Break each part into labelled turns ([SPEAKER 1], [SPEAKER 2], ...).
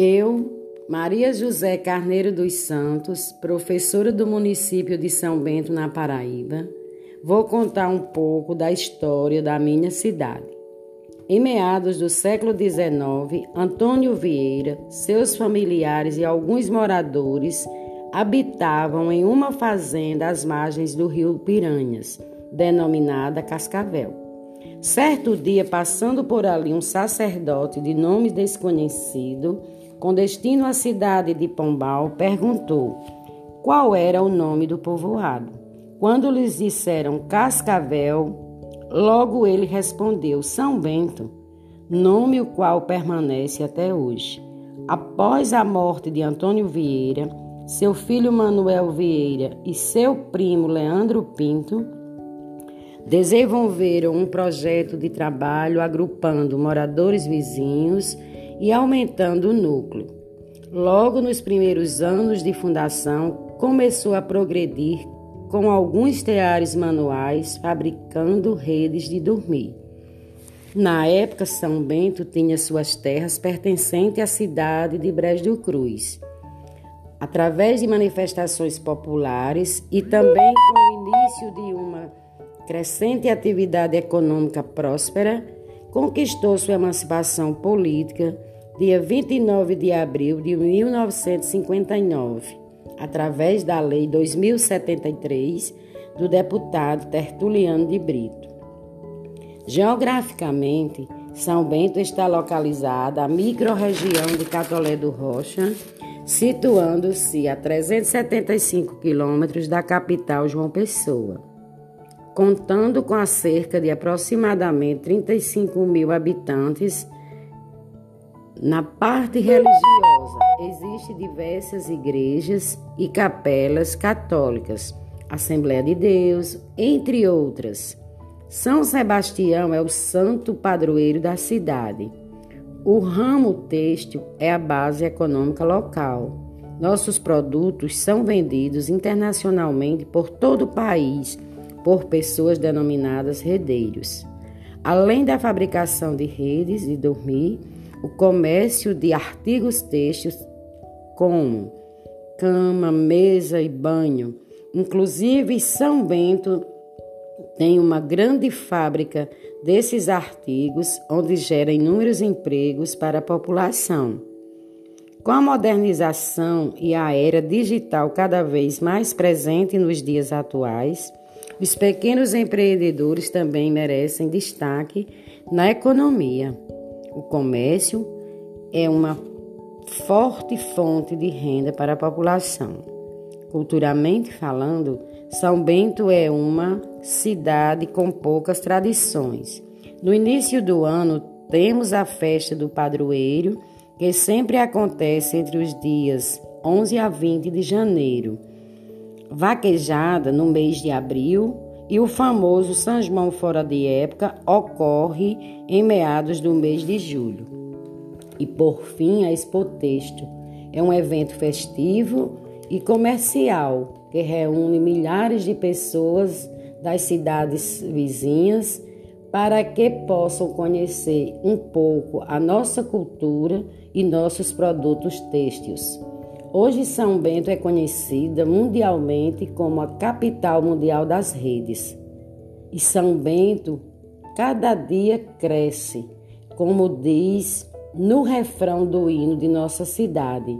[SPEAKER 1] Eu, Maria José Carneiro dos Santos, professora do município de São Bento, na Paraíba, vou contar um pouco da história da minha cidade. Em meados do século XIX, Antônio Vieira, seus familiares e alguns moradores habitavam em uma fazenda às margens do rio Piranhas, denominada Cascavel. Certo dia, passando por ali um sacerdote de nome desconhecido, com destino à cidade de Pombal, perguntou qual era o nome do povoado. Quando lhes disseram Cascavel, logo ele respondeu São Bento, nome o qual permanece até hoje. Após a morte de Antônio Vieira, seu filho Manuel Vieira e seu primo Leandro Pinto desenvolveram um projeto de trabalho agrupando moradores vizinhos e aumentando o núcleo. Logo nos primeiros anos de fundação, começou a progredir com alguns teares manuais, fabricando redes de dormir. Na época, São Bento tinha suas terras pertencentes à cidade de Brejo do Cruz. Através de manifestações populares e também com o início de uma crescente atividade econômica próspera, conquistou sua emancipação política dia 29 de abril de 1959, através da Lei 2073 do deputado Tertuliano de Brito. Geograficamente, São Bento está localizada à microrregião de Catolé do Rocha, situando-se a 375 quilômetros da capital João Pessoa. Contando com a cerca de aproximadamente 35 mil habitantes, na parte religiosa, existem diversas igrejas e capelas católicas, Assembleia de Deus, entre outras. São Sebastião é o santo padroeiro da cidade. O ramo têxtil é a base econômica local. Nossos produtos são vendidos internacionalmente por todo o país por pessoas denominadas redeiros. Além da fabricação de redes de dormir, o comércio de artigos têxteis como cama, mesa e banho. Inclusive, São Bento tem uma grande fábrica desses artigos, onde gera inúmeros empregos para a população. Com a modernização e a era digital cada vez mais presente nos dias atuais, os pequenos empreendedores também merecem destaque na economia. O comércio é uma forte fonte de renda para a população. Culturalmente falando, São Bento é uma cidade com poucas tradições. No início do ano, temos a festa do padroeiro, que sempre acontece entre os dias 11 a 20 de janeiro. Vaquejada no mês de abril e o famoso São João fora de época ocorre em meados do mês de julho. E por fim, a Expo Texto é um evento festivo e comercial que reúne milhares de pessoas das cidades vizinhas para que possam conhecer um pouco a nossa cultura e nossos produtos têxteis. Hoje, São Bento é conhecida mundialmente como a capital mundial das redes. E São Bento cada dia cresce, como diz no refrão do hino de nossa cidade: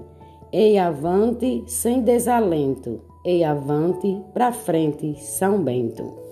[SPEAKER 1] Ei avante sem desalento, ei avante para frente, São Bento.